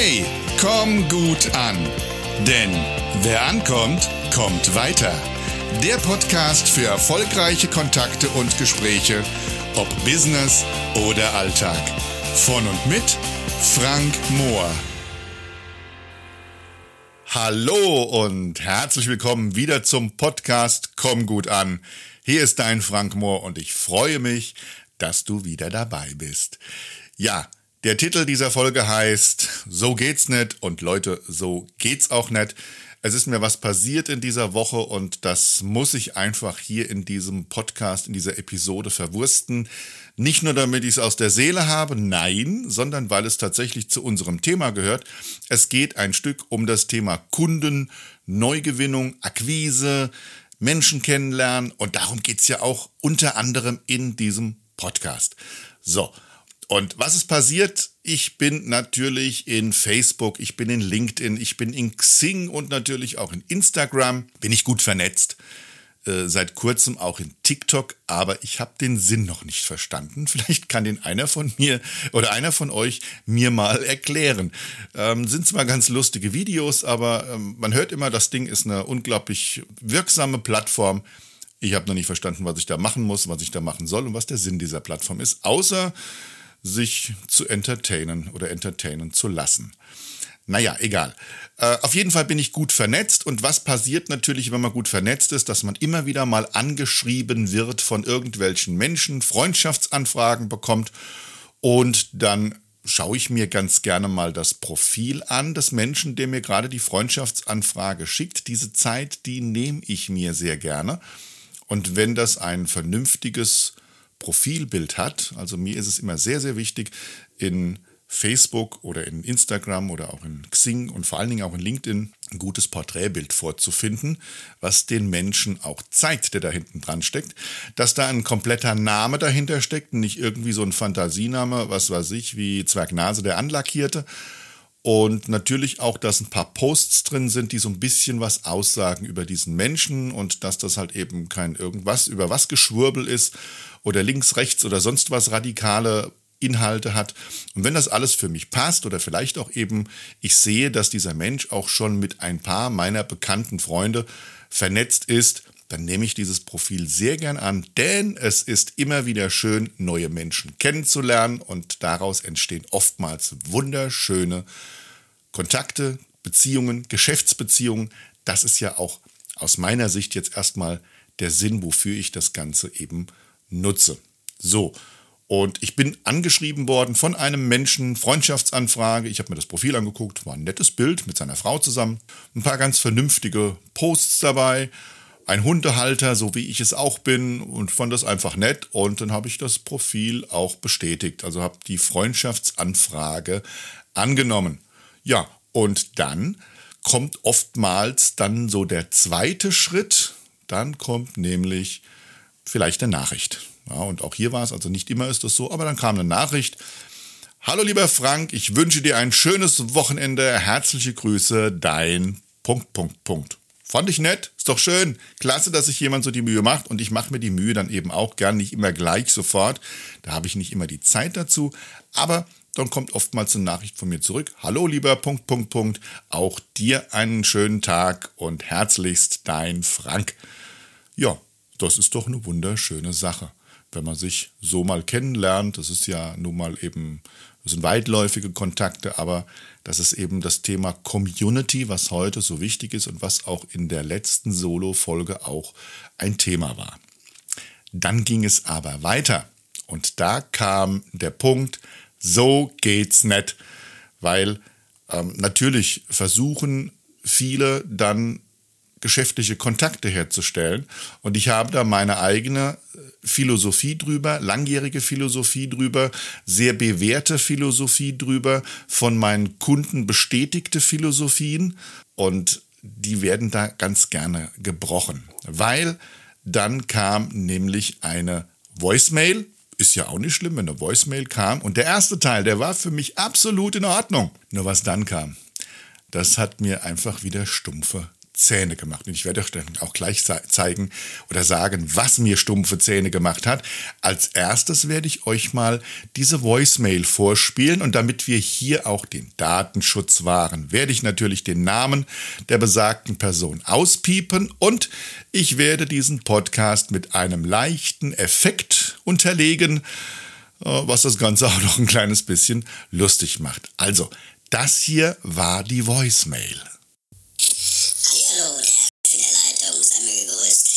Hey, komm gut an. Denn wer ankommt, kommt weiter. Der Podcast für erfolgreiche Kontakte und Gespräche, ob Business oder Alltag. Von und mit Frank Mohr. Hallo und herzlich willkommen wieder zum Podcast Komm gut an. Hier ist dein Frank Mohr und ich freue mich, dass du wieder dabei bist. Ja, der Titel dieser Folge heißt So geht's nicht und Leute, so geht's auch nicht. Es ist mir was passiert in dieser Woche und das muss ich einfach hier in diesem Podcast, in dieser Episode verwursten. Nicht nur damit ich es aus der Seele habe, nein, sondern weil es tatsächlich zu unserem Thema gehört. Es geht ein Stück um das Thema Kunden, Neugewinnung, Akquise, Menschen kennenlernen und darum geht's ja auch unter anderem in diesem Podcast. So, und was ist passiert? Ich bin natürlich in Facebook, ich bin in LinkedIn, ich bin in Xing und natürlich auch in Instagram. Bin ich gut vernetzt. Äh, seit kurzem auch in TikTok, aber ich habe den Sinn noch nicht verstanden. Vielleicht kann den einer von mir oder einer von euch mir mal erklären. Ähm, sind zwar ganz lustige Videos, aber ähm, man hört immer, das Ding ist eine unglaublich wirksame Plattform. Ich habe noch nicht verstanden, was ich da machen muss, was ich da machen soll und was der Sinn dieser Plattform ist, außer sich zu entertainen oder entertainen zu lassen. Naja, egal. Äh, auf jeden Fall bin ich gut vernetzt und was passiert natürlich, wenn man gut vernetzt ist, dass man immer wieder mal angeschrieben wird von irgendwelchen Menschen, Freundschaftsanfragen bekommt und dann schaue ich mir ganz gerne mal das Profil an des Menschen, der mir gerade die Freundschaftsanfrage schickt. Diese Zeit, die nehme ich mir sehr gerne. Und wenn das ein vernünftiges Profilbild hat. Also mir ist es immer sehr, sehr wichtig, in Facebook oder in Instagram oder auch in Xing und vor allen Dingen auch in LinkedIn ein gutes Porträtbild vorzufinden, was den Menschen auch zeigt, der da hinten dran steckt. Dass da ein kompletter Name dahinter steckt, nicht irgendwie so ein Fantasiename, was weiß ich, wie Zwergnase der Anlackierte, und natürlich auch, dass ein paar Posts drin sind, die so ein bisschen was aussagen über diesen Menschen und dass das halt eben kein irgendwas über was Geschwurbel ist oder links, rechts oder sonst was radikale Inhalte hat. Und wenn das alles für mich passt oder vielleicht auch eben ich sehe, dass dieser Mensch auch schon mit ein paar meiner bekannten Freunde vernetzt ist, dann nehme ich dieses Profil sehr gern an, denn es ist immer wieder schön, neue Menschen kennenzulernen und daraus entstehen oftmals wunderschöne Kontakte, Beziehungen, Geschäftsbeziehungen. Das ist ja auch aus meiner Sicht jetzt erstmal der Sinn, wofür ich das Ganze eben nutze. So, und ich bin angeschrieben worden von einem Menschen, Freundschaftsanfrage. Ich habe mir das Profil angeguckt, war ein nettes Bild mit seiner Frau zusammen. Ein paar ganz vernünftige Posts dabei ein Hundehalter, so wie ich es auch bin, und fand das einfach nett. Und dann habe ich das Profil auch bestätigt. Also habe die Freundschaftsanfrage angenommen. Ja, und dann kommt oftmals dann so der zweite Schritt. Dann kommt nämlich vielleicht eine Nachricht. Ja, und auch hier war es, also nicht immer ist das so, aber dann kam eine Nachricht. Hallo lieber Frank, ich wünsche dir ein schönes Wochenende. Herzliche Grüße, dein Punkt, Punkt, Punkt. Fand ich nett, ist doch schön. Klasse, dass sich jemand so die Mühe macht und ich mache mir die Mühe dann eben auch gern, nicht immer gleich sofort. Da habe ich nicht immer die Zeit dazu, aber dann kommt oftmals eine Nachricht von mir zurück. Hallo lieber Punkt, Punkt, Punkt. Auch dir einen schönen Tag und herzlichst dein Frank. Ja, das ist doch eine wunderschöne Sache. Wenn man sich so mal kennenlernt, das ist ja nun mal eben das sind weitläufige Kontakte, aber das ist eben das Thema Community, was heute so wichtig ist und was auch in der letzten Solo-Folge auch ein Thema war. Dann ging es aber weiter und da kam der Punkt, so geht's nicht, weil ähm, natürlich versuchen viele dann geschäftliche Kontakte herzustellen. Und ich habe da meine eigene äh, Philosophie drüber, langjährige Philosophie drüber, sehr bewährte Philosophie drüber, von meinen Kunden bestätigte Philosophien. Und die werden da ganz gerne gebrochen, weil dann kam nämlich eine Voicemail. Ist ja auch nicht schlimm, wenn eine Voicemail kam. Und der erste Teil, der war für mich absolut in Ordnung. Nur was dann kam, das hat mir einfach wieder stumpfe Zähne gemacht. Und ich werde euch dann auch gleich zeigen oder sagen, was mir stumpfe Zähne gemacht hat. Als erstes werde ich euch mal diese Voicemail vorspielen und damit wir hier auch den Datenschutz wahren, werde ich natürlich den Namen der besagten Person auspiepen und ich werde diesen Podcast mit einem leichten Effekt unterlegen, äh, was das Ganze auch noch ein kleines bisschen lustig macht. Also, das hier war die Voicemail. Hallo, der in der Leitung, sei mir gegrüßt.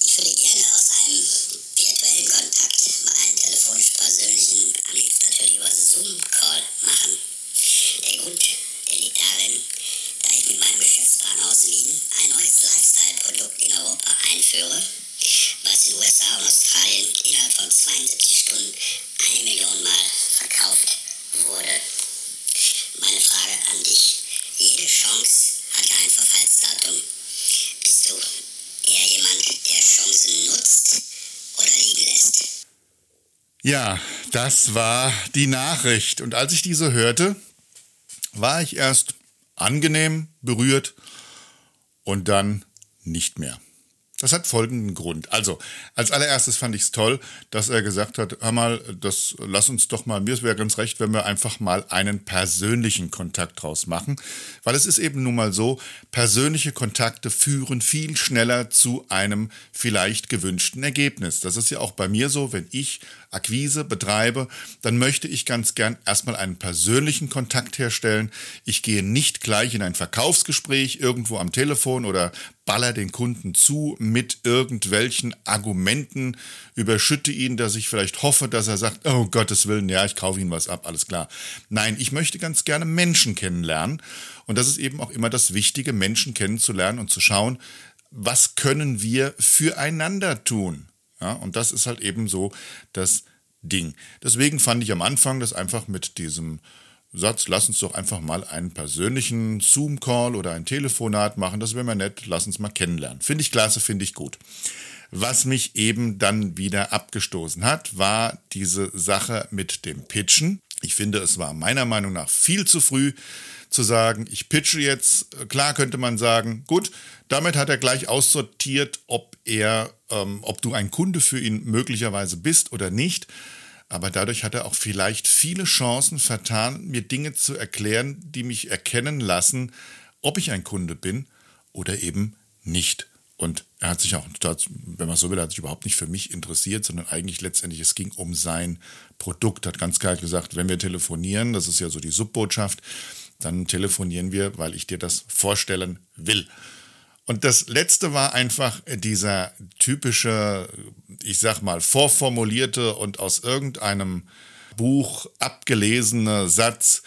Ich würde gerne aus einem virtuellen Kontakt mal einen telefonisch persönlichen, am liebsten natürlich über Zoom-Call machen. Der Grund, der liegt darin, da ich mit meinem Geschäftspartner aus Wien ein neues Lifestyle-Produkt in Europa einführe, was in USA und Australien innerhalb von 72 Stunden eine Million Mal verkauft wurde. Meine Frage an dich. Jede Chance hat ein Verfallsdatum. Bist du eher jemand, der Chancen nutzt oder liegen lässt? Ja, das war die Nachricht. Und als ich diese hörte, war ich erst angenehm berührt und dann nicht mehr. Das hat folgenden Grund. Also, als allererstes fand ich es toll, dass er gesagt hat, hör mal, das lass uns doch mal, mir wäre ganz recht, wenn wir einfach mal einen persönlichen Kontakt draus machen. Weil es ist eben nun mal so, persönliche Kontakte führen viel schneller zu einem vielleicht gewünschten Ergebnis. Das ist ja auch bei mir so, wenn ich Akquise betreibe, dann möchte ich ganz gern erstmal einen persönlichen Kontakt herstellen. Ich gehe nicht gleich in ein Verkaufsgespräch irgendwo am Telefon oder baller den Kunden zu mit irgendwelchen Argumenten, überschütte ihn, dass ich vielleicht hoffe, dass er sagt, oh Gottes Willen, ja, ich kaufe ihn was ab, alles klar. Nein, ich möchte ganz gerne Menschen kennenlernen. Und das ist eben auch immer das Wichtige, Menschen kennenzulernen und zu schauen, was können wir füreinander tun. Ja, und das ist halt eben so das Ding. Deswegen fand ich am Anfang das einfach mit diesem Satz, lass uns doch einfach mal einen persönlichen Zoom-Call oder ein Telefonat machen, das wäre mal nett, lass uns mal kennenlernen. Finde ich klasse, finde ich gut. Was mich eben dann wieder abgestoßen hat, war diese Sache mit dem Pitchen. Ich finde, es war meiner Meinung nach viel zu früh zu sagen, ich pitche jetzt. Klar könnte man sagen, gut, damit hat er gleich aussortiert, ob er, ähm, ob du ein Kunde für ihn möglicherweise bist oder nicht aber dadurch hat er auch vielleicht viele Chancen vertan, mir Dinge zu erklären, die mich erkennen lassen, ob ich ein Kunde bin oder eben nicht. Und er hat sich auch, wenn man so will, hat sich überhaupt nicht für mich interessiert, sondern eigentlich letztendlich, es ging um sein Produkt. Hat ganz klar gesagt, wenn wir telefonieren, das ist ja so die Subbotschaft, dann telefonieren wir, weil ich dir das vorstellen will. Und das letzte war einfach dieser typische, ich sag mal, vorformulierte und aus irgendeinem Buch abgelesene Satz,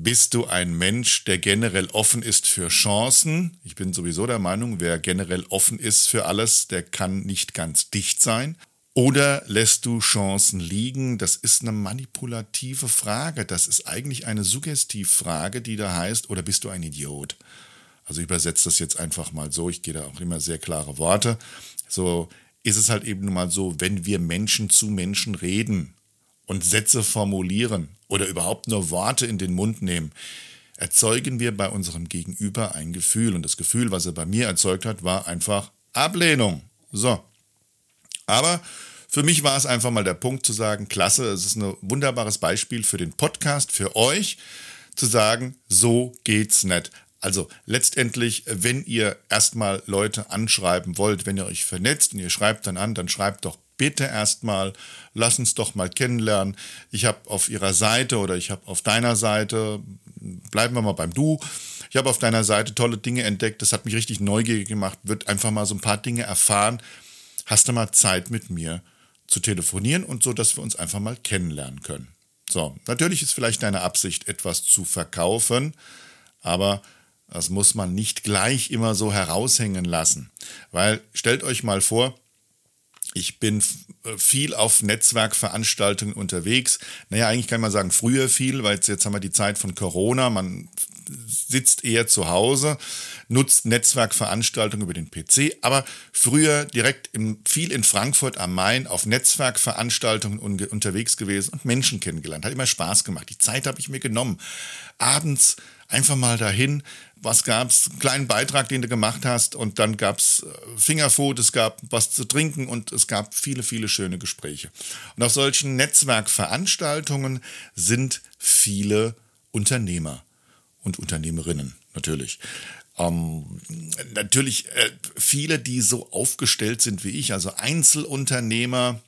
bist du ein Mensch, der generell offen ist für Chancen? Ich bin sowieso der Meinung, wer generell offen ist für alles, der kann nicht ganz dicht sein. Oder lässt du Chancen liegen? Das ist eine manipulative Frage. Das ist eigentlich eine Suggestivfrage, die da heißt, oder bist du ein Idiot? Also ich übersetze das jetzt einfach mal so, ich gehe da auch immer sehr klare Worte. So ist es halt eben nun mal so, wenn wir Menschen zu Menschen reden und Sätze formulieren oder überhaupt nur Worte in den Mund nehmen, erzeugen wir bei unserem Gegenüber ein Gefühl. Und das Gefühl, was er bei mir erzeugt hat, war einfach Ablehnung. So. Aber für mich war es einfach mal der Punkt zu sagen, klasse, es ist ein wunderbares Beispiel für den Podcast, für euch, zu sagen, so geht's nicht. Also letztendlich, wenn ihr erstmal Leute anschreiben wollt, wenn ihr euch vernetzt und ihr schreibt dann an, dann schreibt doch bitte erstmal, lass uns doch mal kennenlernen. Ich habe auf ihrer Seite oder ich habe auf deiner Seite, bleiben wir mal beim Du, ich habe auf deiner Seite tolle Dinge entdeckt, das hat mich richtig neugierig gemacht, wird einfach mal so ein paar Dinge erfahren. Hast du mal Zeit mit mir zu telefonieren und so, dass wir uns einfach mal kennenlernen können. So, natürlich ist vielleicht deine Absicht, etwas zu verkaufen, aber das muss man nicht gleich immer so heraushängen lassen. Weil stellt euch mal vor, ich bin äh, viel auf Netzwerkveranstaltungen unterwegs. Naja, eigentlich kann man sagen, früher viel, weil jetzt, haben wir die Zeit von Corona. Man sitzt eher zu Hause, nutzt Netzwerkveranstaltungen über den PC, aber früher direkt im, viel in Frankfurt am Main auf Netzwerkveranstaltungen unterwegs gewesen und Menschen kennengelernt. Hat immer Spaß gemacht. Die Zeit habe ich mir genommen. Abends einfach mal dahin. Was gab's? Einen kleinen Beitrag, den du gemacht hast, und dann gab's äh, Fingerfood, es gab was zu trinken und es gab viele, viele schöne Gespräche. Und auf solchen Netzwerkveranstaltungen sind viele Unternehmer und Unternehmerinnen natürlich. Ähm, natürlich äh, viele, die so aufgestellt sind wie ich, also Einzelunternehmer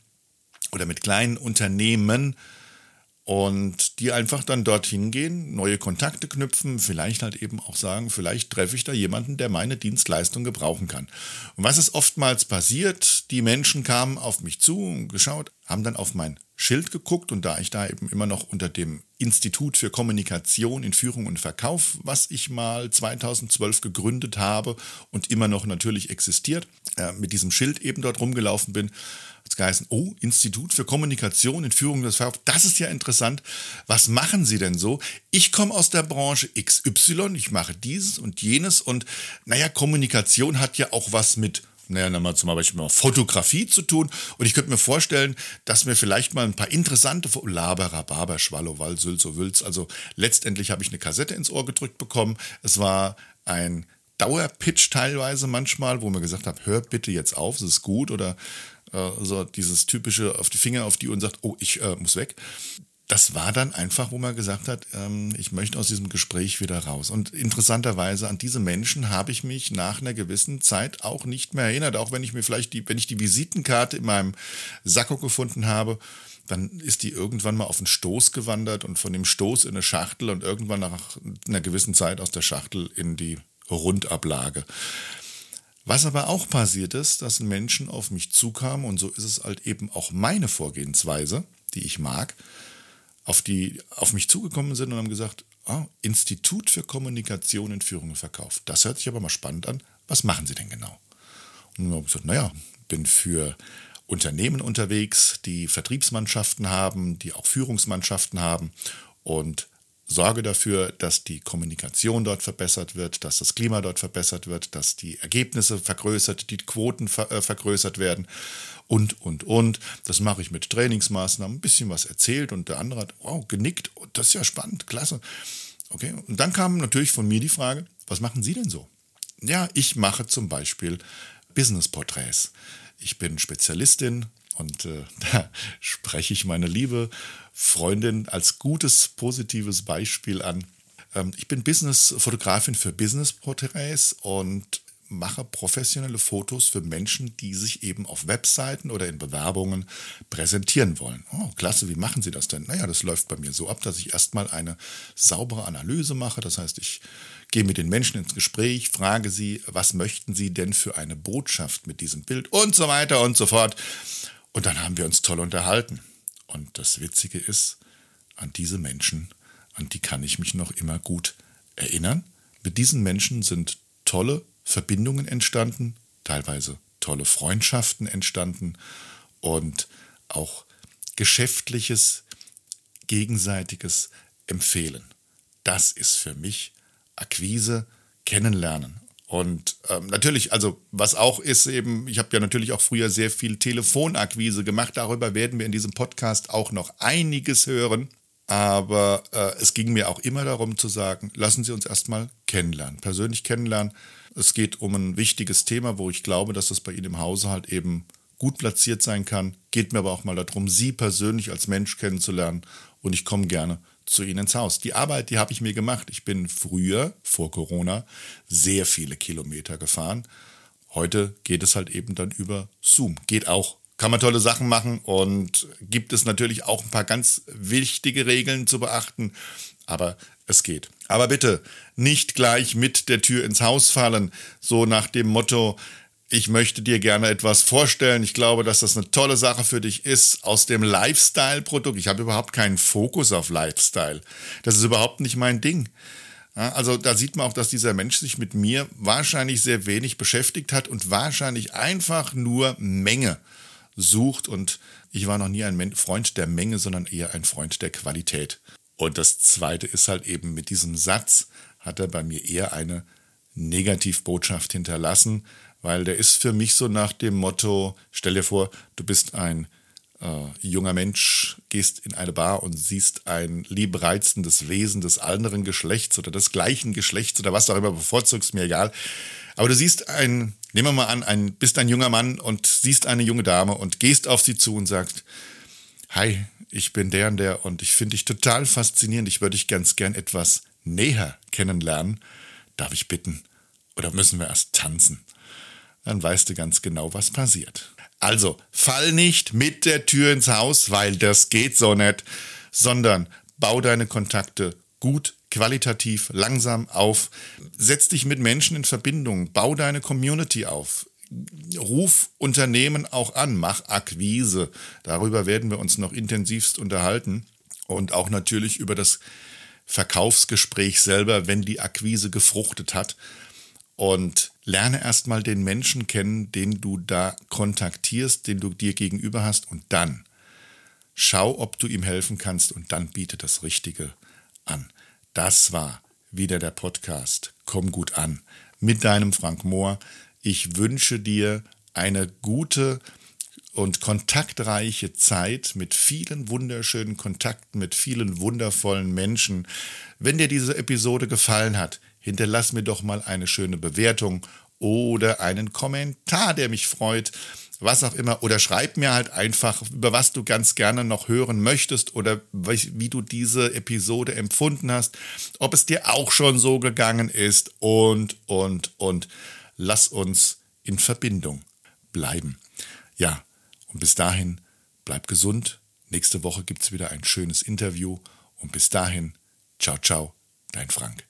oder mit kleinen Unternehmen, und die einfach dann dorthin gehen, neue Kontakte knüpfen, vielleicht halt eben auch sagen, vielleicht treffe ich da jemanden, der meine Dienstleistung gebrauchen kann. Und was ist oftmals passiert? Die Menschen kamen auf mich zu und geschaut, haben dann auf mein Schild geguckt und da ich da eben immer noch unter dem Institut für Kommunikation in Führung und Verkauf, was ich mal 2012 gegründet habe und immer noch natürlich existiert, äh, mit diesem Schild eben dort rumgelaufen bin, hat es geheißen, oh, Institut für Kommunikation in Führung des Verkaufs, das ist ja interessant. Was machen Sie denn so? Ich komme aus der Branche XY, ich mache dieses und jenes und naja, Kommunikation hat ja auch was mit naja, mal zum Beispiel mal Fotografie zu tun. Und ich könnte mir vorstellen, dass mir vielleicht mal ein paar interessante Laberer, Barber, Schwallowal, Sülz, Wülz. Also letztendlich habe ich eine Kassette ins Ohr gedrückt bekommen. Es war ein Dauerpitch teilweise manchmal, wo mir gesagt habe, hör bitte jetzt auf, es ist gut oder äh, so dieses typische auf die Finger auf die und sagt, oh, ich äh, muss weg das war dann einfach, wo man gesagt hat, ähm, ich möchte aus diesem Gespräch wieder raus. Und interessanterweise an diese Menschen habe ich mich nach einer gewissen Zeit auch nicht mehr erinnert. Auch wenn ich mir vielleicht die, wenn ich die Visitenkarte in meinem Sakko gefunden habe, dann ist die irgendwann mal auf den Stoß gewandert und von dem Stoß in eine Schachtel und irgendwann nach einer gewissen Zeit aus der Schachtel in die Rundablage. Was aber auch passiert ist, dass Menschen auf mich zukamen und so ist es halt eben auch meine Vorgehensweise, die ich mag, auf, die, auf mich zugekommen sind und haben gesagt, ah, Institut für Kommunikation in Führung und Verkauf. Das hört sich aber mal spannend an. Was machen Sie denn genau? Und dann habe ich gesagt, naja, bin für Unternehmen unterwegs, die Vertriebsmannschaften haben, die auch Führungsmannschaften haben und sorge dafür, dass die Kommunikation dort verbessert wird, dass das Klima dort verbessert wird, dass die Ergebnisse vergrößert, die Quoten ver äh, vergrößert werden und, und, und. Das mache ich mit Trainingsmaßnahmen, ein bisschen was erzählt und der andere hat, wow, genickt, oh, das ist ja spannend, klasse. Okay, und dann kam natürlich von mir die Frage, was machen Sie denn so? Ja, ich mache zum Beispiel Business-Porträts. Ich bin Spezialistin und äh, da spreche ich meine liebe Freundin als gutes, positives Beispiel an. Ähm, ich bin Business-Fotografin für Business-Porträts und mache professionelle Fotos für Menschen, die sich eben auf Webseiten oder in Bewerbungen präsentieren wollen. Oh, klasse, wie machen Sie das denn? Naja, das läuft bei mir so ab, dass ich erstmal eine saubere Analyse mache. Das heißt, ich gehe mit den Menschen ins Gespräch, frage sie, was möchten sie denn für eine Botschaft mit diesem Bild und so weiter und so fort. Und dann haben wir uns toll unterhalten. Und das Witzige ist, an diese Menschen, an die kann ich mich noch immer gut erinnern. Mit diesen Menschen sind tolle Verbindungen entstanden, teilweise tolle Freundschaften entstanden und auch geschäftliches, gegenseitiges Empfehlen. Das ist für mich Akquise, Kennenlernen. Und ähm, natürlich, also was auch ist eben, ich habe ja natürlich auch früher sehr viel Telefonakquise gemacht. Darüber werden wir in diesem Podcast auch noch einiges hören. Aber äh, es ging mir auch immer darum zu sagen, lassen Sie uns erstmal kennenlernen, persönlich kennenlernen. Es geht um ein wichtiges Thema, wo ich glaube, dass das bei Ihnen im Hause halt eben gut platziert sein kann. Geht mir aber auch mal darum, Sie persönlich als Mensch kennenzulernen und ich komme gerne zu Ihnen ins Haus. Die Arbeit, die habe ich mir gemacht. Ich bin früher, vor Corona, sehr viele Kilometer gefahren. Heute geht es halt eben dann über Zoom. Geht auch kann man tolle Sachen machen und gibt es natürlich auch ein paar ganz wichtige Regeln zu beachten, aber es geht. Aber bitte nicht gleich mit der Tür ins Haus fallen, so nach dem Motto, ich möchte dir gerne etwas vorstellen. Ich glaube, dass das eine tolle Sache für dich ist aus dem Lifestyle-Produkt. Ich habe überhaupt keinen Fokus auf Lifestyle. Das ist überhaupt nicht mein Ding. Also da sieht man auch, dass dieser Mensch sich mit mir wahrscheinlich sehr wenig beschäftigt hat und wahrscheinlich einfach nur Menge sucht. Und ich war noch nie ein Freund der Menge, sondern eher ein Freund der Qualität. Und das Zweite ist halt eben mit diesem Satz hat er bei mir eher eine Negativbotschaft hinterlassen, weil der ist für mich so nach dem Motto, stell dir vor, du bist ein äh, junger Mensch, gehst in eine Bar und siehst ein liebreizendes Wesen des anderen Geschlechts oder des gleichen Geschlechts oder was auch immer bevorzugst, mir egal. Aber du siehst ein, nehmen wir mal an, ein, bist ein junger Mann und siehst eine junge Dame und gehst auf sie zu und sagst, hi, ich bin der und der und ich finde dich total faszinierend. Ich würde dich ganz gern etwas näher kennenlernen. Darf ich bitten? Oder müssen wir erst tanzen? Dann weißt du ganz genau, was passiert. Also, fall nicht mit der Tür ins Haus, weil das geht so nicht, sondern bau deine Kontakte gut, qualitativ, langsam auf. Setz dich mit Menschen in Verbindung, bau deine Community auf. Ruf Unternehmen auch an, mach Akquise. Darüber werden wir uns noch intensivst unterhalten und auch natürlich über das Verkaufsgespräch selber, wenn die Akquise gefruchtet hat und lerne erstmal den Menschen kennen, den du da kontaktierst, den du dir gegenüber hast und dann schau, ob du ihm helfen kannst und dann biete das Richtige an. Das war wieder der Podcast. Komm gut an mit deinem Frank Mohr. Ich wünsche dir eine gute und kontaktreiche Zeit mit vielen wunderschönen Kontakten, mit vielen wundervollen Menschen. Wenn dir diese Episode gefallen hat, hinterlass mir doch mal eine schöne Bewertung oder einen Kommentar, der mich freut, was auch immer. Oder schreib mir halt einfach, über was du ganz gerne noch hören möchtest oder wie du diese Episode empfunden hast, ob es dir auch schon so gegangen ist und, und, und. Lass uns in Verbindung bleiben. Ja, und bis dahin, bleib gesund. Nächste Woche gibt es wieder ein schönes Interview. Und bis dahin, ciao, ciao, dein Frank.